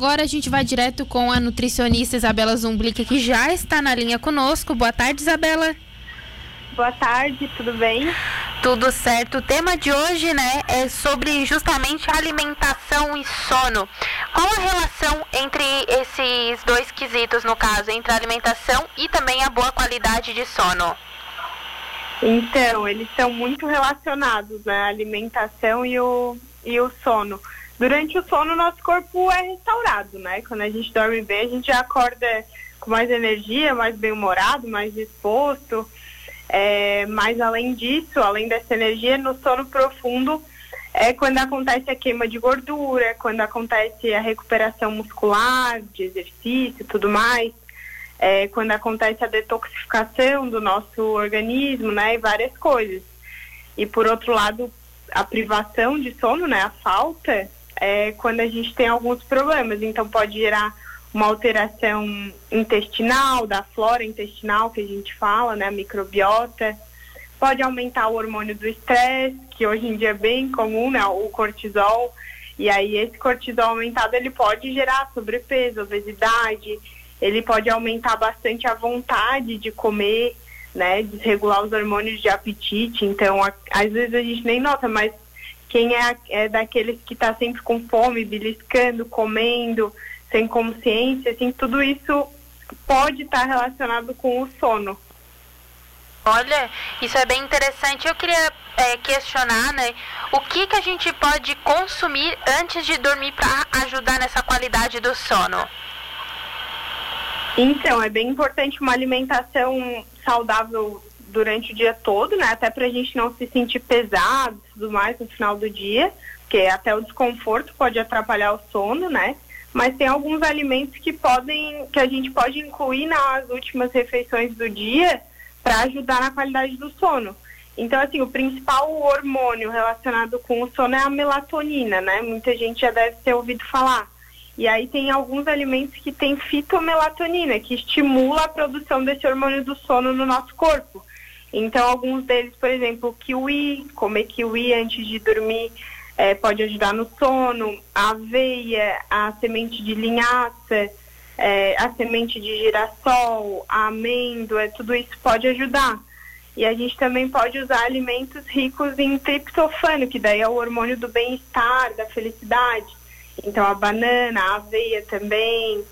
Agora a gente vai direto com a nutricionista Isabela Zumblick, que já está na linha conosco. Boa tarde, Isabela. Boa tarde, tudo bem? Tudo certo. O tema de hoje, né, é sobre justamente alimentação e sono. Qual a relação entre esses dois quesitos, no caso, entre a alimentação e também a boa qualidade de sono? Então, eles são muito relacionados, né? A alimentação e o, e o sono. Durante o sono, nosso corpo é restaurado, né? Quando a gente dorme bem, a gente já acorda com mais energia, mais bem-humorado, mais disposto. É, mas além disso, além dessa energia, no sono profundo é quando acontece a queima de gordura, quando acontece a recuperação muscular, de exercício e tudo mais, é, quando acontece a detoxificação do nosso organismo, né? E várias coisas. E por outro lado, a privação de sono, né? A falta é quando a gente tem alguns problemas. Então pode gerar uma alteração intestinal, da flora intestinal que a gente fala, né, a microbiota. Pode aumentar o hormônio do estresse, que hoje em dia é bem comum, né, o cortisol. E aí esse cortisol aumentado ele pode gerar sobrepeso, obesidade, ele pode aumentar bastante a vontade de comer, né, desregular os hormônios de apetite. Então, a, às vezes a gente nem nota, mas quem é, é daqueles que está sempre com fome, beliscando, comendo, sem consciência, assim, tudo isso pode estar tá relacionado com o sono. Olha, isso é bem interessante. Eu queria é, questionar, né, o que que a gente pode consumir antes de dormir para ajudar nessa qualidade do sono? Então, é bem importante uma alimentação saudável durante o dia todo, né? Até para a gente não se sentir pesado e tudo mais no final do dia, porque até o desconforto pode atrapalhar o sono, né? Mas tem alguns alimentos que podem, que a gente pode incluir nas últimas refeições do dia para ajudar na qualidade do sono. Então, assim, o principal hormônio relacionado com o sono é a melatonina, né? Muita gente já deve ter ouvido falar. E aí tem alguns alimentos que têm fitomelatonina, que estimula a produção desse hormônio do sono no nosso corpo. Então, alguns deles, por exemplo, kiwi, comer kiwi antes de dormir é, pode ajudar no sono, a aveia, a semente de linhaça, é, a semente de girassol, a amêndoa, tudo isso pode ajudar. E a gente também pode usar alimentos ricos em triptofano, que daí é o hormônio do bem-estar, da felicidade. Então, a banana, a aveia também,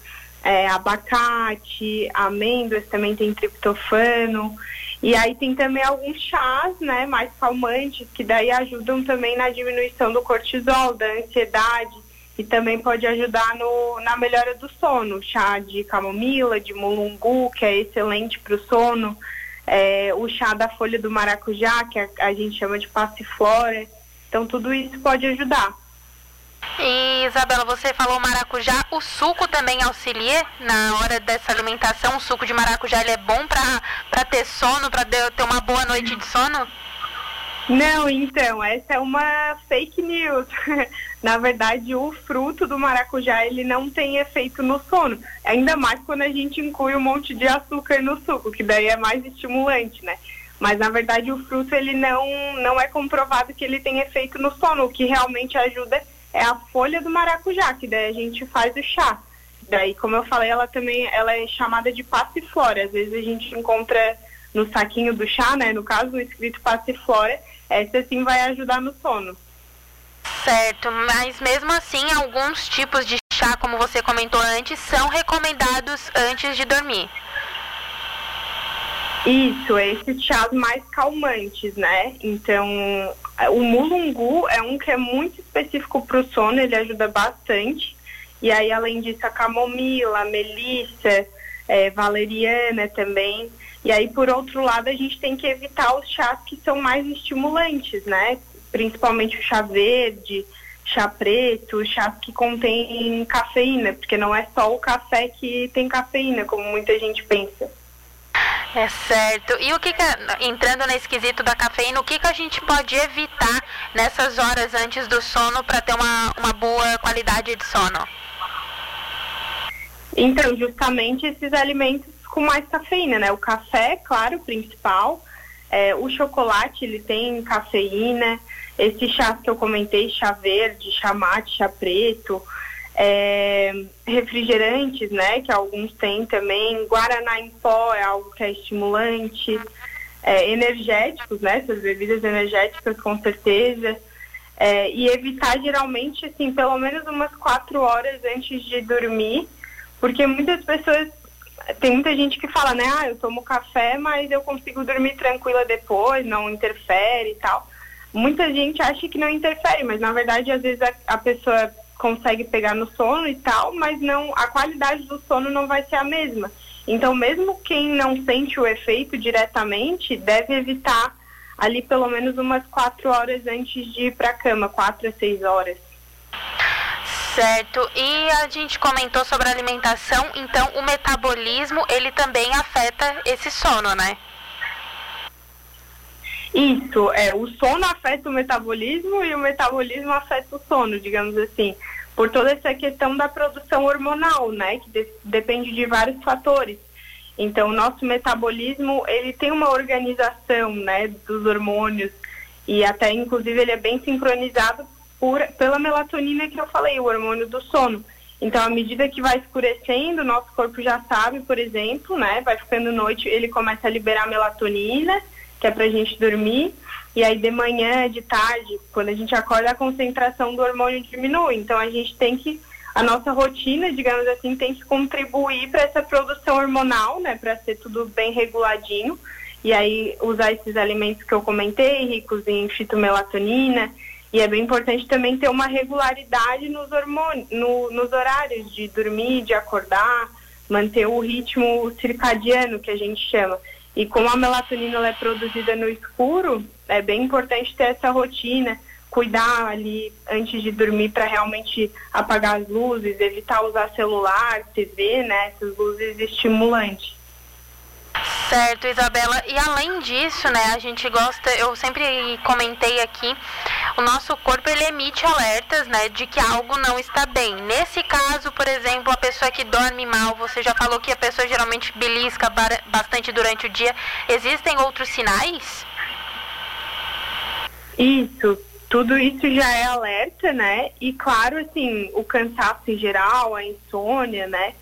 é, abacate, amêndoas também tem triptofano. E aí tem também alguns chás, né, mais calmantes, que daí ajudam também na diminuição do cortisol, da ansiedade, e também pode ajudar no, na melhora do sono. Chá de camomila, de mulungu, que é excelente para o sono. É, o chá da folha do maracujá, que a, a gente chama de passiflora. Então, tudo isso pode ajudar. E Isabela, você falou maracujá, o suco também auxilia na hora dessa alimentação? O suco de maracujá ele é bom para ter sono, para ter uma boa noite de sono? Não, então, essa é uma fake news. Na verdade, o fruto do maracujá, ele não tem efeito no sono. Ainda mais quando a gente inclui um monte de açúcar no suco, que daí é mais estimulante, né? Mas, na verdade, o fruto, ele não, não é comprovado que ele tem efeito no sono. O que realmente ajuda é a folha do maracujá, que daí a gente faz o chá. Daí, como eu falei, ela também ela é chamada de passiflora. Às vezes a gente encontra no saquinho do chá, né? No caso, o escrito passiflora. Essa sim vai ajudar no sono. Certo, mas mesmo assim, alguns tipos de chá, como você comentou antes, são recomendados antes de dormir. Isso, esses chás mais calmantes, né? Então, o mulungu é um que é muito específico para o sono, ele ajuda bastante. E aí, além disso, a camomila, a melissa, é, valeriana também. E aí, por outro lado, a gente tem que evitar os chás que são mais estimulantes, né? Principalmente o chá verde, chá preto, chás que contêm cafeína, porque não é só o café que tem cafeína, como muita gente pensa. É certo. E o que, que entrando nesse quesito da cafeína, o que, que a gente pode evitar nessas horas antes do sono para ter uma, uma boa qualidade de sono? Então, justamente esses alimentos com mais cafeína, né? O café, claro, principal. É, o chocolate, ele tem cafeína. Esse chá que eu comentei, chá verde, chá mate, chá preto. É, refrigerantes, né, que alguns têm também, guaraná em pó é algo que é estimulante, é, energéticos, né, essas bebidas energéticas com certeza, é, e evitar geralmente, assim, pelo menos umas quatro horas antes de dormir, porque muitas pessoas, tem muita gente que fala, né, ah, eu tomo café, mas eu consigo dormir tranquila depois, não interfere e tal. Muita gente acha que não interfere, mas na verdade às vezes a, a pessoa consegue pegar no sono e tal, mas não a qualidade do sono não vai ser a mesma. Então, mesmo quem não sente o efeito diretamente, deve evitar ali pelo menos umas quatro horas antes de ir para a cama, quatro a seis horas. Certo. E a gente comentou sobre a alimentação, então o metabolismo ele também afeta esse sono, né? Isso, é, o sono afeta o metabolismo e o metabolismo afeta o sono, digamos assim, por toda essa questão da produção hormonal, né, que de, depende de vários fatores. Então, o nosso metabolismo, ele tem uma organização, né, dos hormônios e até, inclusive, ele é bem sincronizado por, pela melatonina que eu falei, o hormônio do sono. Então, à medida que vai escurecendo, nosso corpo já sabe, por exemplo, né, vai ficando noite, ele começa a liberar melatonina, que é para a gente dormir, e aí de manhã, de tarde, quando a gente acorda, a concentração do hormônio diminui. Então a gente tem que, a nossa rotina, digamos assim, tem que contribuir para essa produção hormonal, né, para ser tudo bem reguladinho. E aí usar esses alimentos que eu comentei, ricos em fitomelatonina, e é bem importante também ter uma regularidade nos hormônios, no, nos horários de dormir, de acordar, manter o ritmo circadiano que a gente chama. E como a melatonina é produzida no escuro, é bem importante ter essa rotina, cuidar ali antes de dormir para realmente apagar as luzes, evitar usar celular, TV, né, essas luzes estimulantes. Certo, Isabela. E além disso, né, a gente gosta, eu sempre comentei aqui, o nosso corpo ele emite alertas, né, de que algo não está bem. Nesse caso, por exemplo, a pessoa que dorme mal, você já falou que a pessoa geralmente belisca bastante durante o dia. Existem outros sinais? Isso, tudo isso já é alerta, né? E claro, assim, o cansaço em geral, a insônia, né?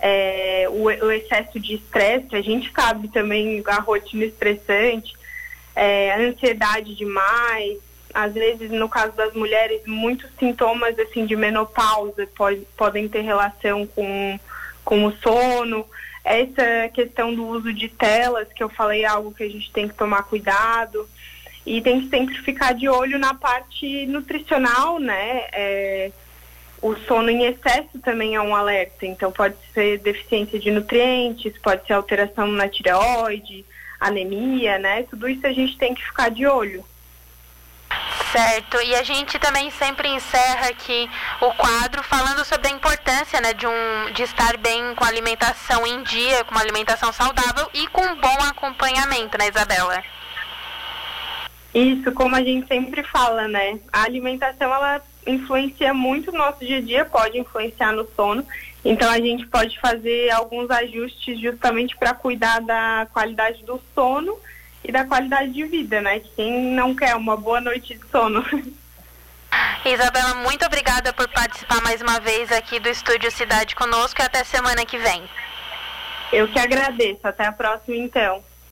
É, o, o, excesso de estresse, a gente sabe também a rotina estressante, é, a ansiedade demais, às vezes no caso das mulheres, muitos sintomas assim de menopausa pode, podem ter relação com, com o sono. Essa questão do uso de telas, que eu falei, é algo que a gente tem que tomar cuidado. E tem que sempre ficar de olho na parte nutricional, né? É, o sono em excesso também é um alerta, então pode ser deficiência de nutrientes, pode ser alteração na tireoide, anemia, né? Tudo isso a gente tem que ficar de olho. Certo, e a gente também sempre encerra aqui o quadro falando sobre a importância né, de, um, de estar bem com a alimentação em dia, com uma alimentação saudável e com um bom acompanhamento, né, Isabela? Isso, como a gente sempre fala, né? A alimentação ela influencia muito no nosso dia a dia, pode influenciar no sono. Então a gente pode fazer alguns ajustes justamente para cuidar da qualidade do sono e da qualidade de vida, né? Quem não quer uma boa noite de sono. Isabela, muito obrigada por participar mais uma vez aqui do Estúdio Cidade conosco e até semana que vem. Eu que agradeço. Até a próxima, então.